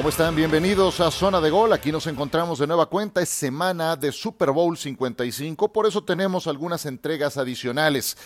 ¿Cómo están? Bienvenidos a Zona de Gol. Aquí nos encontramos de nueva cuenta. Es semana de Super Bowl 55, por eso tenemos algunas entregas adicionales.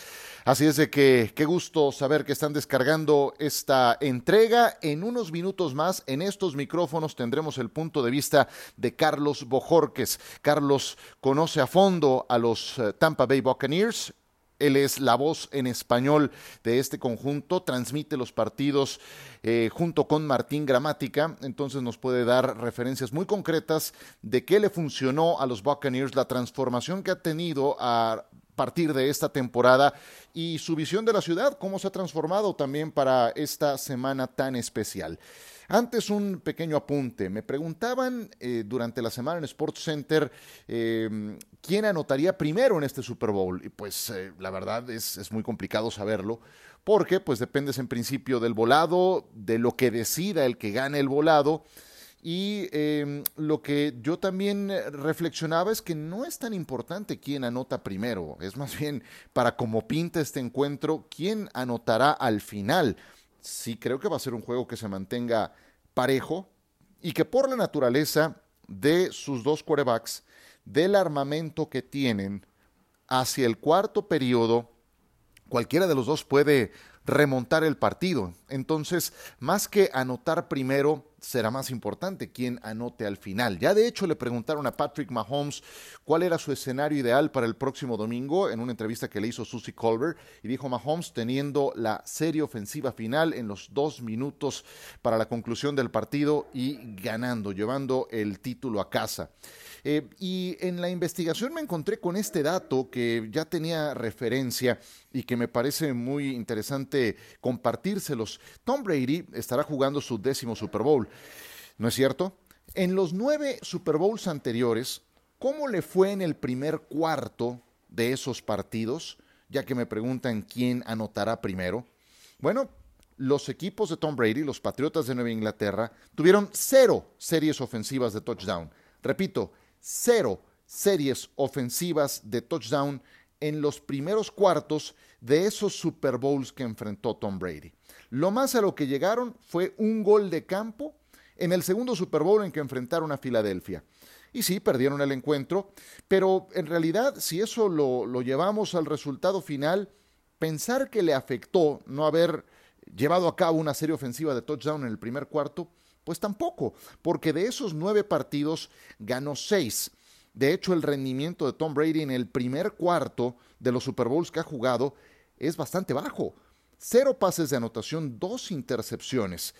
Así es de que qué gusto saber que están descargando esta entrega. En unos minutos más, en estos micrófonos tendremos el punto de vista de Carlos Bojorques. Carlos conoce a fondo a los eh, Tampa Bay Buccaneers, él es la voz en español de este conjunto, transmite los partidos eh, junto con Martín Gramática, entonces nos puede dar referencias muy concretas de qué le funcionó a los Buccaneers, la transformación que ha tenido a partir de esta temporada y su visión de la ciudad, cómo se ha transformado también para esta semana tan especial. Antes un pequeño apunte. Me preguntaban eh, durante la semana en Sports Center em, quién anotaría primero en este Super Bowl. Y pues eh, la verdad es, es, muy complicado saberlo porque pues dependes en principio del volado, de lo que decida el que gane el volado. Y eh, lo que yo también reflexionaba es que no es tan importante quién anota primero, es más bien para cómo pinta este encuentro, quién anotará al final. Sí creo que va a ser un juego que se mantenga parejo y que por la naturaleza de sus dos quarterbacks, del armamento que tienen hacia el cuarto periodo, cualquiera de los dos puede remontar el partido. Entonces, más que anotar primero, será más importante quién anote al final. Ya de hecho le preguntaron a Patrick Mahomes cuál era su escenario ideal para el próximo domingo en una entrevista que le hizo Susie Colbert y dijo Mahomes teniendo la serie ofensiva final en los dos minutos para la conclusión del partido y ganando, llevando el título a casa. Eh, y en la investigación me encontré con este dato que ya tenía referencia y que me parece muy interesante compartírselos. Tom Brady estará jugando su décimo Super Bowl, ¿no es cierto? En los nueve Super Bowls anteriores, ¿cómo le fue en el primer cuarto de esos partidos? Ya que me preguntan quién anotará primero. Bueno, los equipos de Tom Brady, los Patriotas de Nueva Inglaterra, tuvieron cero series ofensivas de touchdown. Repito, cero series ofensivas de touchdown en los primeros cuartos de esos Super Bowls que enfrentó Tom Brady. Lo más a lo que llegaron fue un gol de campo en el segundo Super Bowl en que enfrentaron a Filadelfia. Y sí, perdieron el encuentro, pero en realidad, si eso lo, lo llevamos al resultado final, pensar que le afectó no haber llevado a cabo una serie ofensiva de touchdown en el primer cuarto, pues tampoco, porque de esos nueve partidos ganó seis. De hecho, el rendimiento de Tom Brady en el primer cuarto de los Super Bowls que ha jugado es bastante bajo. Cero pases de anotación, dos intercepciones.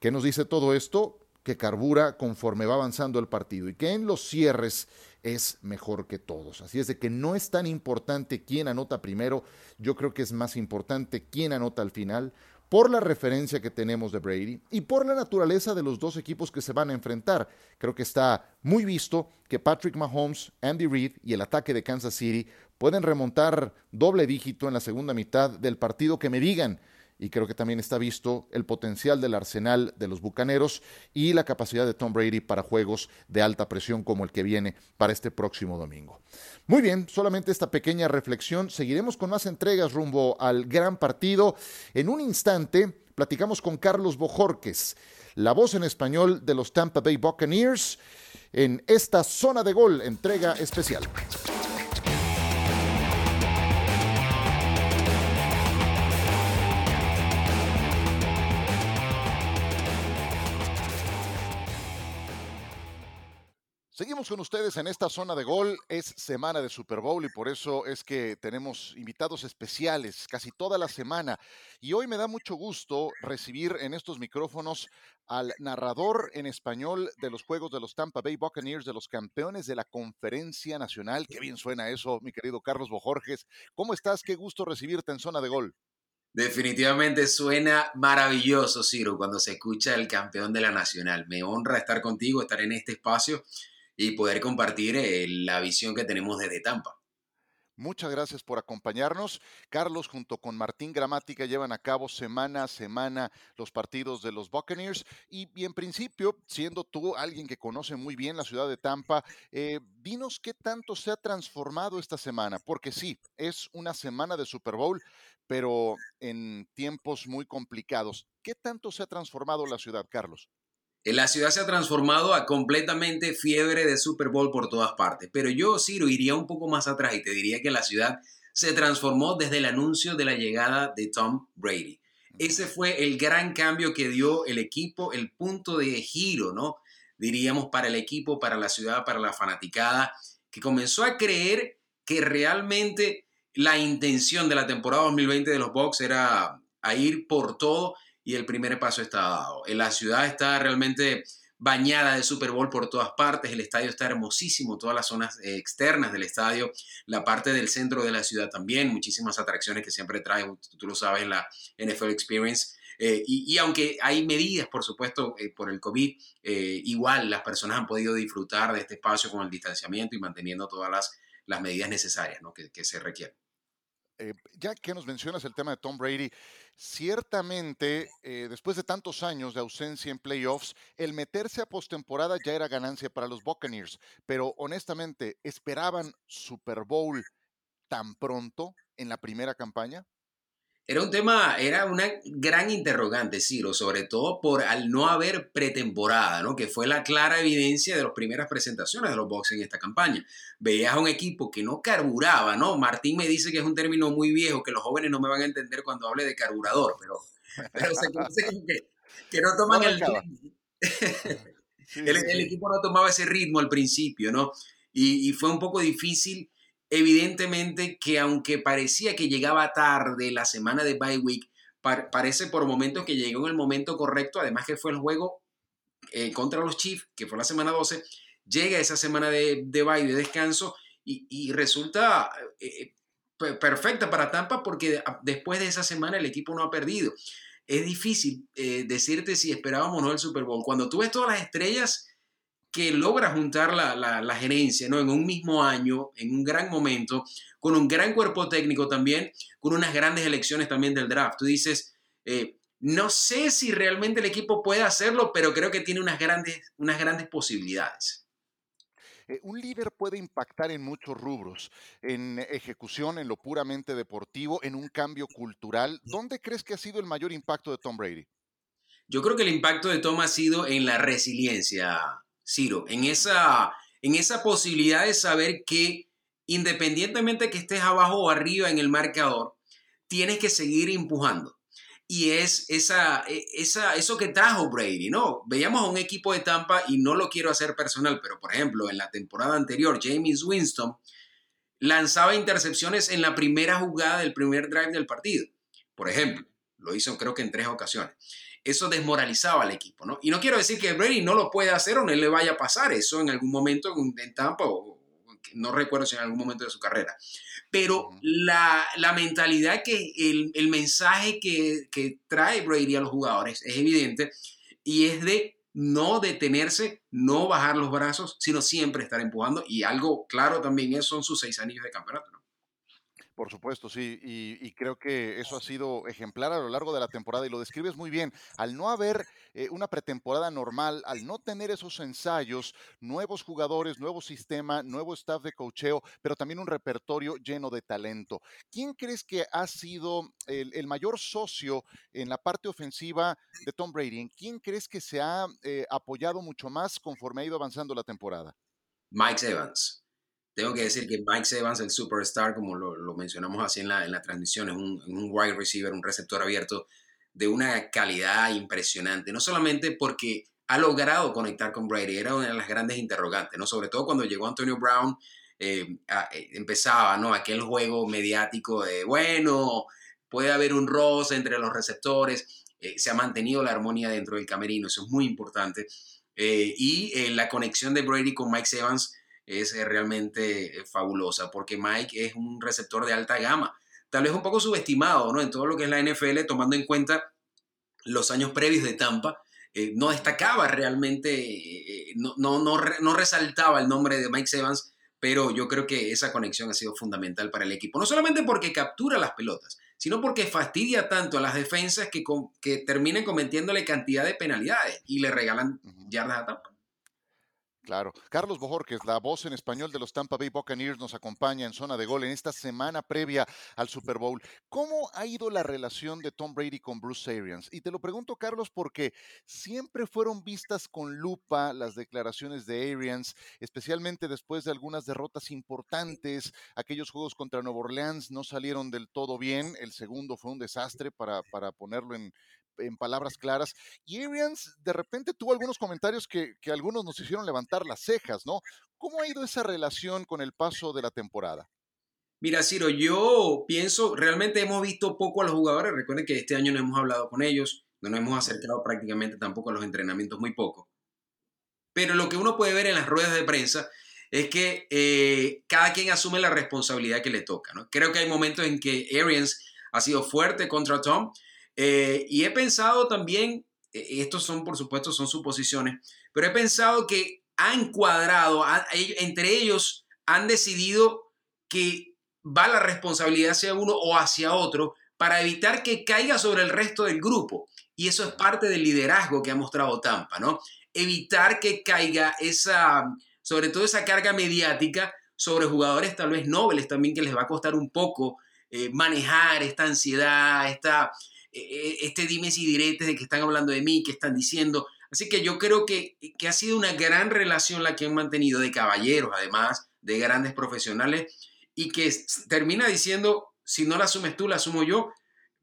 ¿Qué nos dice todo esto? Que carbura conforme va avanzando el partido y que en los cierres es mejor que todos. Así es de que no es tan importante quién anota primero, yo creo que es más importante quién anota al final, por la referencia que tenemos de Brady y por la naturaleza de los dos equipos que se van a enfrentar. Creo que está muy visto que Patrick Mahomes, Andy Reid y el ataque de Kansas City pueden remontar doble dígito en la segunda mitad del partido que me digan y creo que también está visto el potencial del arsenal de los Bucaneros y la capacidad de Tom Brady para juegos de alta presión como el que viene para este próximo domingo. Muy bien, solamente esta pequeña reflexión. Seguiremos con más entregas rumbo al gran partido. En un instante platicamos con Carlos Bojorques, la voz en español de los Tampa Bay Buccaneers, en esta zona de gol, entrega especial. Seguimos con ustedes en esta zona de gol. Es semana de Super Bowl y por eso es que tenemos invitados especiales casi toda la semana. Y hoy me da mucho gusto recibir en estos micrófonos al narrador en español de los juegos de los Tampa Bay Buccaneers, de los campeones de la Conferencia Nacional. Qué bien suena eso, mi querido Carlos Bojorges. ¿Cómo estás? Qué gusto recibirte en zona de gol. Definitivamente suena maravilloso, Ciro, cuando se escucha el campeón de la Nacional. Me honra estar contigo, estar en este espacio y poder compartir eh, la visión que tenemos desde Tampa. Muchas gracias por acompañarnos. Carlos, junto con Martín Gramática, llevan a cabo semana a semana los partidos de los Buccaneers. Y, en principio, siendo tú alguien que conoce muy bien la ciudad de Tampa, eh, dinos qué tanto se ha transformado esta semana. Porque sí, es una semana de Super Bowl, pero en tiempos muy complicados. ¿Qué tanto se ha transformado la ciudad, Carlos? La ciudad se ha transformado a completamente fiebre de Super Bowl por todas partes. Pero yo, Ciro, iría un poco más atrás y te diría que la ciudad se transformó desde el anuncio de la llegada de Tom Brady. Ese fue el gran cambio que dio el equipo, el punto de giro, ¿no? Diríamos para el equipo, para la ciudad, para la fanaticada, que comenzó a creer que realmente la intención de la temporada 2020 de los Bucks era a ir por todo y el primer paso está dado. En la ciudad está realmente bañada de Super Bowl por todas partes, el estadio está hermosísimo, todas las zonas eh, externas del estadio, la parte del centro de la ciudad también, muchísimas atracciones que siempre trae, tú lo sabes, la NFL Experience. Eh, y, aunque hay medidas, por supuesto, eh, por el COVID, igual las personas han podido disfrutar de este espacio con el distanciamiento y manteniendo todas las, las medidas necesarias ¿no? que, se requieren. Eh, ya que nos mencionas el tema de Tom Brady, ciertamente eh, después de tantos años de ausencia en playoffs, el meterse a postemporada ya era ganancia para los Buccaneers, pero honestamente, ¿esperaban Super Bowl tan pronto en la primera campaña? Era un tema, era una gran interrogante, Ciro, sobre todo por al no haber pretemporada, ¿no? Que fue la clara evidencia de las primeras presentaciones de los Bucks en esta campaña. Veías a un equipo que no carburaba, ¿no? Martín me dice que es un término muy viejo, que los jóvenes no me van a entender cuando hable de carburador, pero, pero se conoce que, que no toman el, el, equipo no tomaba ese ritmo al principio, ¿no? Y, y fue un poco difícil Evidentemente que aunque parecía que llegaba tarde la semana de bye week, parece por momentos que llegó en el momento correcto, además que fue el juego eh, contra los Chiefs, que fue la semana 12, llega esa semana de, de bye, de descanso, y, resulta eh, eh, perfecta para Tampa porque después de esa semana el equipo no ha perdido. Es difícil decirte si esperábamos o no el Super Bowl. Cuando tú ves todas las estrellas que logra juntar la, gerencia ¿no? en un mismo año, en un gran momento, con un gran cuerpo técnico también, con unas grandes elecciones también del draft. Tú dices, eh, no sé si realmente el equipo puede hacerlo, pero creo que tiene unas grandes, unas grandes posibilidades. Eh, un líder puede impactar en muchos rubros, en ejecución, en lo puramente deportivo, en un cambio cultural. ¿Dónde crees que ha sido el mayor impacto de Tom Brady? Yo creo que el impacto de Tom ha sido en la resiliencia, Ciro, en esa, en esa posibilidad de saber que independientemente que estés abajo o arriba en el marcador, tienes que seguir empujando. Y es esa, e, esa, eso que trajo Brady, ¿no? Veíamos a un equipo de Tampa y no lo quiero hacer personal, pero por ejemplo, en la temporada anterior, James Winston lanzaba intercepciones en la primera jugada del primer drive del partido. Por ejemplo, lo hizo creo que en tres ocasiones eso desmoralizaba al equipo, ¿no? Y no quiero decir que Brady no lo pueda hacer o no le vaya a pasar eso en algún momento en Tampa o no recuerdo si en algún momento de su carrera. Pero la, mentalidad que el, mensaje que, que, trae Brady a los jugadores es evidente y es de no detenerse, no bajar los brazos, sino siempre estar empujando. Y algo claro también es, son sus seis anillos de campeonato. ¿no? Por supuesto, sí, y, creo que eso ha sido ejemplar a lo largo de la temporada y lo describes muy bien. Al no haber eh, una pretemporada normal, al no tener esos ensayos, nuevos jugadores, nuevo sistema, nuevo staff de cocheo, pero también un repertorio lleno de talento. ¿Quién crees que ha sido el, mayor socio en la parte ofensiva de Tom Brady? ¿En quién crees que se ha eh, apoyado mucho más conforme ha ido avanzando la temporada? Mike Evans. Tengo que decir que Mike Evans, el superstar, como lo, mencionamos así en la, en la transmisión, es un, un, wide receiver, un receptor abierto de una calidad impresionante. No solamente porque ha logrado conectar con Brady, era una de las grandes interrogantes, ¿no? Sobre todo cuando llegó Antonio Brown, eh, eh, empezaba, ¿no? Aquel juego mediático de, bueno, puede haber un roce entre los receptores, eh, se ha mantenido la armonía dentro del camerino, eso es muy importante. y la conexión de Brady con Mike Evans es eh, realmente eh, fabulosa, porque Mike es un receptor de alta gama, tal vez un poco subestimado ¿no? en todo lo que es la NFL, tomando en cuenta los años previos de Tampa, eh, no destacaba realmente, no, no, no, resaltaba el nombre de Mike Evans, pero yo creo que esa conexión ha sido fundamental para el equipo, no solamente porque captura las pelotas, sino porque fastidia tanto a las defensas que, que terminan cometiéndole cantidad de penalidades y le regalan yardas a Tampa. Claro. Carlos Bojorquez, la voz en español de los Tampa Bay Buccaneers, nos acompaña en zona de gol en esta semana previa al Super Bowl. ¿Cómo ha ido la relación de Tom Brady con Bruce Arians? Y te lo pregunto, Carlos, porque siempre fueron vistas con lupa las declaraciones de Arians, especialmente después de algunas derrotas importantes. Aquellos juegos contra Nueva Orleans no salieron del todo bien. El segundo fue un desastre para, para ponerlo en, en palabras claras. Y Arians de repente tuvo algunos comentarios que, que, algunos nos hicieron levantar las cejas, ¿no? ¿Cómo ha ido esa relación con el paso de la temporada? Mira, Ciro, yo pienso, realmente hemos visto poco a los jugadores. Recuerden que este año no hemos hablado con ellos, no nos hemos acercado prácticamente tampoco a los entrenamientos, muy poco. Pero lo que uno puede ver en las ruedas de prensa es que eh, cada quien asume la responsabilidad que le toca. ¿no? Creo que hay momentos en que Arians ha sido fuerte contra Tom, eh, y he pensado también, eh, estos son por supuesto son suposiciones, pero he pensado que han cuadrado, entre ellos han decidido que va la responsabilidad hacia uno o hacia otro para evitar que caiga sobre el resto del grupo. Y eso es parte del liderazgo que ha mostrado Tampa, ¿no? Evitar que caiga esa, sobre todo esa carga mediática sobre jugadores tal vez nobles también que les va a costar un poco eh, manejar esta ansiedad, esta, este dimes y diretes de que están hablando de mí, que están diciendo. Así que yo creo que, que ha sido una gran relación la que han mantenido de caballeros, además, de grandes profesionales, y que termina diciendo, si no la asumes tú, la asumo yo,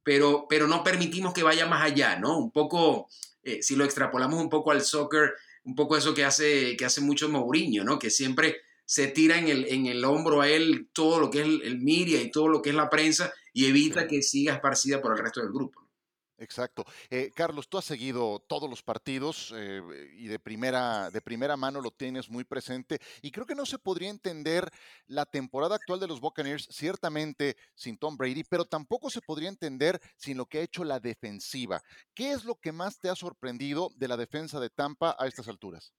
pero, pero no permitimos que vaya más allá, ¿no? Un poco, eh, si lo extrapolamos un poco al soccer, un poco eso que hace, que hace mucho Mourinho, ¿no? Que siempre se tira en el, en el hombro a él todo lo que es el, el y todo lo que es la prensa y evita que siga esparcida por el resto del grupo. Exacto. Eh, Carlos, tú has seguido todos los partidos eh, y de primera, de primera mano lo tienes muy presente y creo que no se podría entender la temporada actual de los Buccaneers ciertamente sin Tom Brady, pero tampoco se podría entender sin lo que ha hecho la defensiva. ¿Qué es lo que más te ha sorprendido de la defensa de Tampa a estas alturas?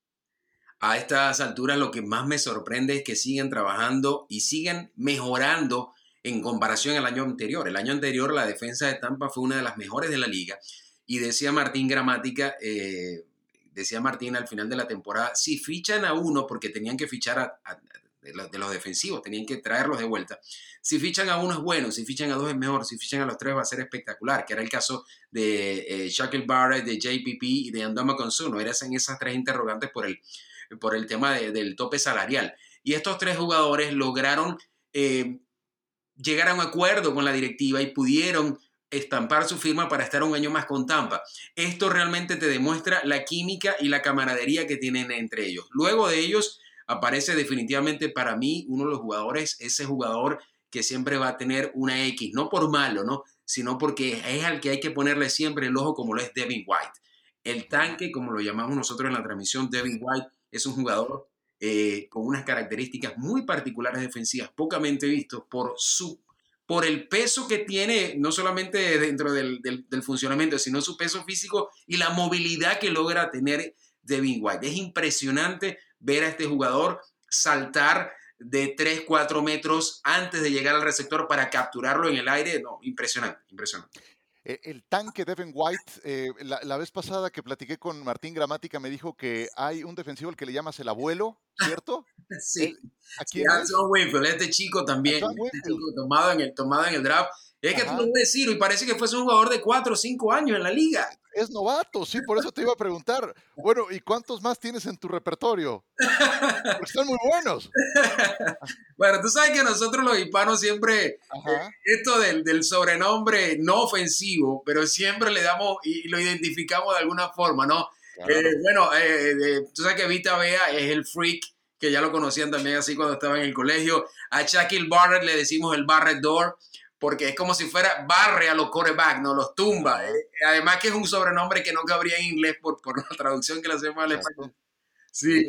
A estas alturas lo que más me sorprende es que sigan trabajando y sigan mejorando en comparación al año anterior. El año anterior la defensa de Tampa fue una de las mejores de la liga y decía Martín Gramática, eh, decía Martín al final de la temporada, si fichan a uno, porque tenían que fichar a, de, los, defensivos, tenían que traerlos de vuelta, si fichan a uno es bueno, si fichan a dos es mejor, si fichan a los tres va a ser espectacular, que era el caso de eh, Shaquille Barrett, de JPP y de Andoma Consuno, eran esas tres interrogantes por el, por el tema del tope salarial. Y estos tres jugadores lograron... Eh, llegar a un acuerdo con la directiva y pudieron estampar su firma para estar un año más con Tampa. Esto realmente te demuestra la química y la camaradería que tienen entre ellos. Luego de ellos aparece definitivamente para mí uno de los jugadores, ese jugador que siempre va a tener una X, no por malo, ¿no? sino porque es al que hay que ponerle siempre el ojo como lo es Devin White. El tanque, como lo llamamos nosotros en la transmisión, Devin White es un jugador eh, con unas características muy particulares defensivas, pocamente vistos por su por el peso que tiene, no solamente dentro del, del, funcionamiento, sino su peso físico y la movilidad que logra tener Devin White. Es impresionante ver a este jugador saltar de 3, 4 metros antes de llegar al receptor para capturarlo en el aire. No, impresionante, impresionante. Eh, el tanque Devin White, eh, la, vez pasada que platiqué con Martín Gramática me dijo que hay un defensivo al que le llamas el abuelo, ¿cierto? sí. aquí John Winfield, este chico también, este tomado, en el, tomado en el draft. Es que tú lo ves, Ciro, y parece que fuese un jugador de 4 o 5 años en la liga es novato, sí, por eso te iba a preguntar. Bueno, ¿y cuántos más tienes en tu repertorio? Porque están muy buenos. bueno, tú sabes que nosotros los hispanos siempre, eh, esto del, sobrenombre no ofensivo, pero siempre le damos y lo identificamos de alguna forma, ¿no? Eh, bueno, eh, tú sabes que Vita Bea es el freak, que ya lo conocían también así cuando estaba en el colegio. A Shaquille Barrett le decimos el Barrett Door porque es como si fuera barre a los corebacks, no los tumba. Eh. Además que es un sobrenombre que no cabría en inglés por, por la traducción que le hacemos al español. Sí.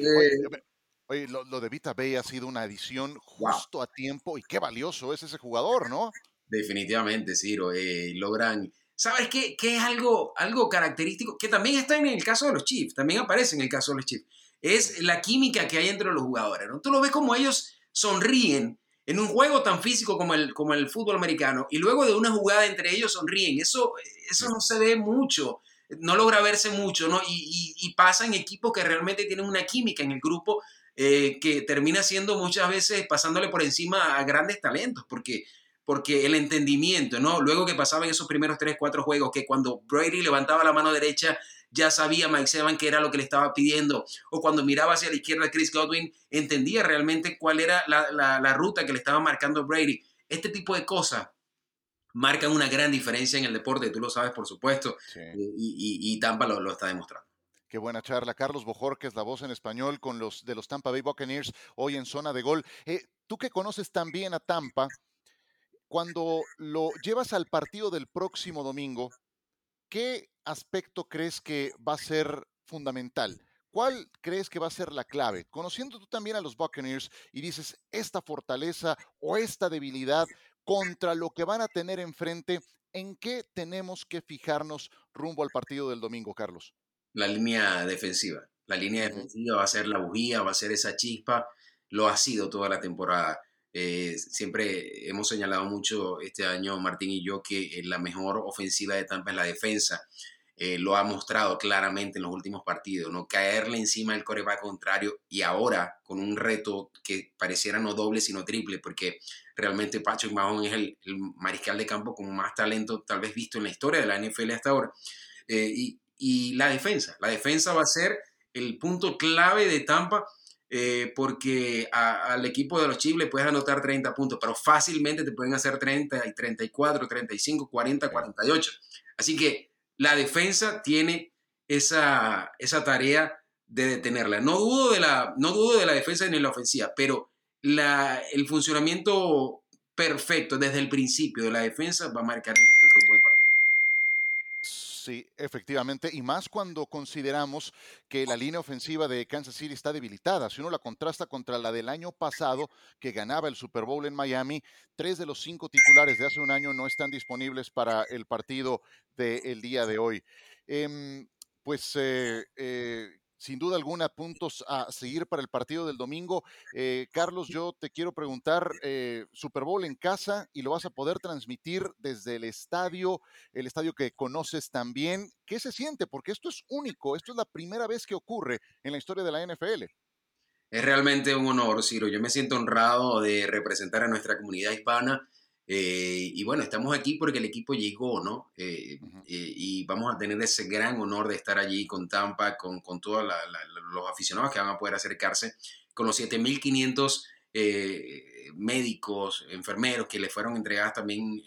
Oye, eh. lo, de Vita Bay ha sido una edición justo a tiempo y qué valioso es ese jugador, ¿no? Definitivamente, Ciro. Eh, logran... ¿Sabes qué, qué es algo, algo característico? Que también está en el caso de los Chiefs, también aparece en el caso de los Chiefs. Es la química que hay entre los jugadores, ¿no? Tú lo ves como ellos sonríen en un juego tan físico como el, como el fútbol americano y luego de una jugada entre ellos sonríen. Eso, eso no se ve mucho no logra verse mucho, ¿no? Y, y, pasa en equipos que realmente tienen una química en el grupo eh, que termina siendo muchas veces pasándole por encima a grandes talentos, porque porque el entendimiento, ¿no? Luego que pasaban esos primeros tres, cuatro juegos, que cuando Brady levantaba la mano derecha, ya sabía Mike Sevan que era lo que le estaba pidiendo, o cuando miraba hacia la izquierda Chris Godwin, entendía realmente cuál era la, ruta que le estaba marcando Brady. Este tipo de cosas marcan una gran diferencia en el deporte, tú lo sabes, por supuesto, eh, y, Tampa lo, está demostrando. Qué buena charla. Carlos es la voz en español con los de los Tampa Bay Buccaneers, hoy en zona de gol. Eh, tú que conoces también a Tampa, cuando lo llevas al partido del próximo domingo, ¿qué aspecto crees que va a ser fundamental? ¿Cuál crees que va a ser la clave? Conociendo tú también a los Buccaneers y dices esta fortaleza o esta debilidad contra lo que van a tener enfrente, ¿en qué tenemos que fijarnos rumbo al partido del domingo, Carlos? La línea defensiva. La línea defensiva va a ser la bujía, va a ser esa chispa. Lo ha sido toda la temporada. Eh, siempre hemos señalado mucho este año, Martín y yo, que eh, la mejor ofensiva de Tampa es la defensa. Eh, lo ha mostrado claramente en los últimos partidos, ¿no? Caerle encima del coreback contrario y ahora con un reto que pareciera no doble sino triple, porque realmente Patrick Mahomes es el, mariscal de campo con más talento tal vez visto en la historia de la NFL hasta ahora. y la defensa, la defensa va a ser el punto clave de Tampa eh, porque al equipo de los Chiefs le puedes anotar 30 puntos, pero fácilmente te pueden hacer 30 y 34, 35, 40, 48. Así que la defensa tiene esa, esa tarea de detenerla. No dudo de la, no dudo de la defensa ni de la ofensiva, pero la, el funcionamiento perfecto desde el principio de la defensa va a marcar el, Sí, efectivamente, y más cuando consideramos que la línea ofensiva de Kansas City está debilitada. Si uno la contrasta contra la del año pasado, que ganaba el Super Bowl en Miami, tres de los cinco titulares de hace un año no están disponibles para el partido del día de hoy. Em, pues eh, eh, sin duda alguna puntos a seguir para el partido del domingo. Eh, Carlos, yo te quiero preguntar, eh, Super Bowl en casa y lo vas a poder transmitir desde el estadio, el estadio que conoces también. ¿Qué se siente? Porque esto es único, esto es la primera vez que ocurre en la historia de la NFL. Es realmente un honor, Ciro. Yo me siento honrado de representar a nuestra comunidad hispana eh, y bueno, estamos aquí porque el equipo llegó, ¿no? Eh, eh, y vamos a tener ese gran honor de estar allí con Tampa, con, con todos los aficionados que van a poder acercarse, con los 7.500 médicos, enfermeros que le fueron entregadas también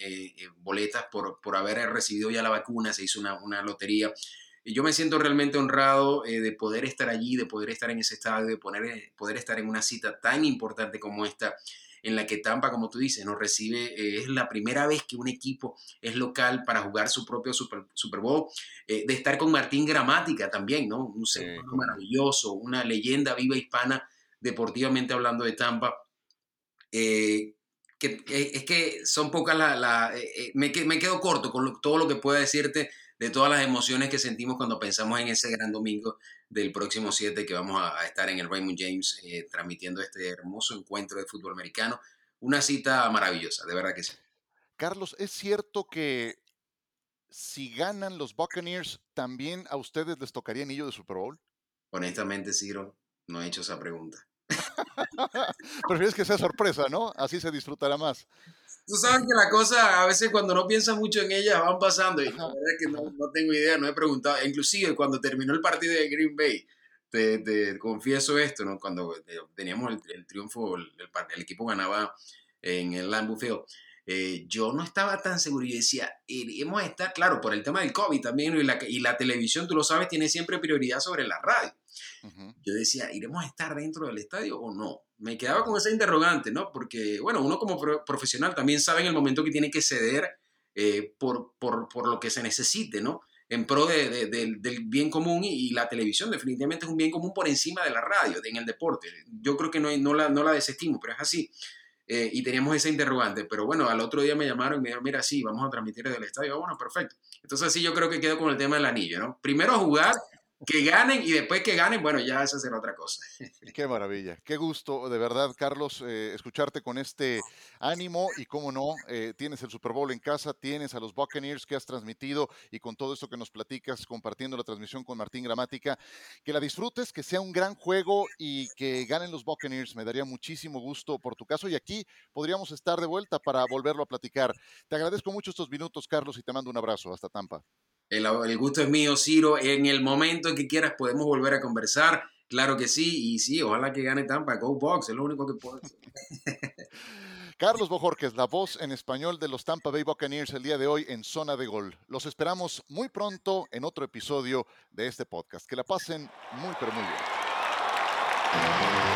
boletas por, por haber recibido ya la vacuna, se hizo una, una lotería. Y yo me siento realmente honrado de poder estar allí, de poder estar en ese estadio, de poner, poder estar en una cita tan importante como esta en la que Tampa, como tú dices, nos recibe, eh, es la primera vez que un equipo es local para jugar su propio Super, Super Bowl, eh, de estar con Martín Gramática también, ¿no? Un ser maravilloso, una leyenda viva hispana, deportivamente hablando de Tampa. Eh, que, es que son pocas las... me, me, quedo corto con todo lo que pueda decirte de todas las emociones que sentimos cuando pensamos en ese gran domingo del próximo 7 que vamos a, estar en el Raymond James eh, transmitiendo este hermoso encuentro de fútbol americano. Una cita maravillosa, de verdad que sí. Carlos, ¿es cierto que si ganan los Buccaneers, también a ustedes les tocaría anillo de Super Bowl? Honestamente, Ciro, no he hecho esa pregunta. Prefieres que sea sorpresa, ¿no? Así se disfrutará más. Tú sabes que la cosa, a veces cuando no piensas mucho en ellas, van pasando. Y la verdad es que no, no, tengo idea, no he preguntado. Inclusive cuando terminó el partido de Green Bay, te, te confieso esto, ¿no? Cuando eh, teníamos el, triunfo, el, el, equipo ganaba en el Lambeau Field. Eh, yo no estaba tan seguro. Yo decía, iremos a estar, claro, por el tema del COVID también, y la, y la televisión, tú lo sabes, tiene siempre prioridad sobre la radio. Yo decía, ¿iremos a estar dentro del estadio o no? Me quedaba con esa interrogante, ¿no? Porque, bueno, uno como profesional también sabe en el momento que tiene que ceder eh, por, por, por, lo que se necesite, ¿no? En pro de, del bien común y, la televisión definitivamente es un bien común por encima de la radio, en el deporte. Yo creo que no, no, la, no la desestimo, pero es así. Eh, y teníamos esa interrogante. Pero bueno, al otro día me llamaron y me dijeron, mira, sí, vamos a transmitir desde el estadio. Ah, bueno, perfecto. Entonces sí, yo creo que quedo con el tema del anillo, ¿no? Primero jugar que ganen y después que ganen, bueno, ya esa será otra cosa. Qué maravilla, qué gusto, de verdad, Carlos, eh, escucharte con este ánimo y cómo no, eh, tienes el Super Bowl en casa, tienes a los Buccaneers que has transmitido y con todo esto que nos platicas, compartiendo la transmisión con Martín Gramática, que la disfrutes, que sea un gran juego y que ganen los Buccaneers. Me daría muchísimo gusto por tu caso y aquí podríamos estar de vuelta para volverlo a platicar. Te agradezco mucho estos minutos, Carlos, y te mando un abrazo. Hasta Tampa. El, gusto es mío, Ciro. En el momento en que quieras podemos volver a conversar. Claro que sí, y sí, ojalá que gane Tampa. Go Box, es lo único que puedo Carlos Bojorquez, la voz en español de los Tampa Bay Buccaneers el día de hoy en Zona de Gol. Los esperamos muy pronto en otro episodio de este podcast. Que la pasen muy, pero muy bien.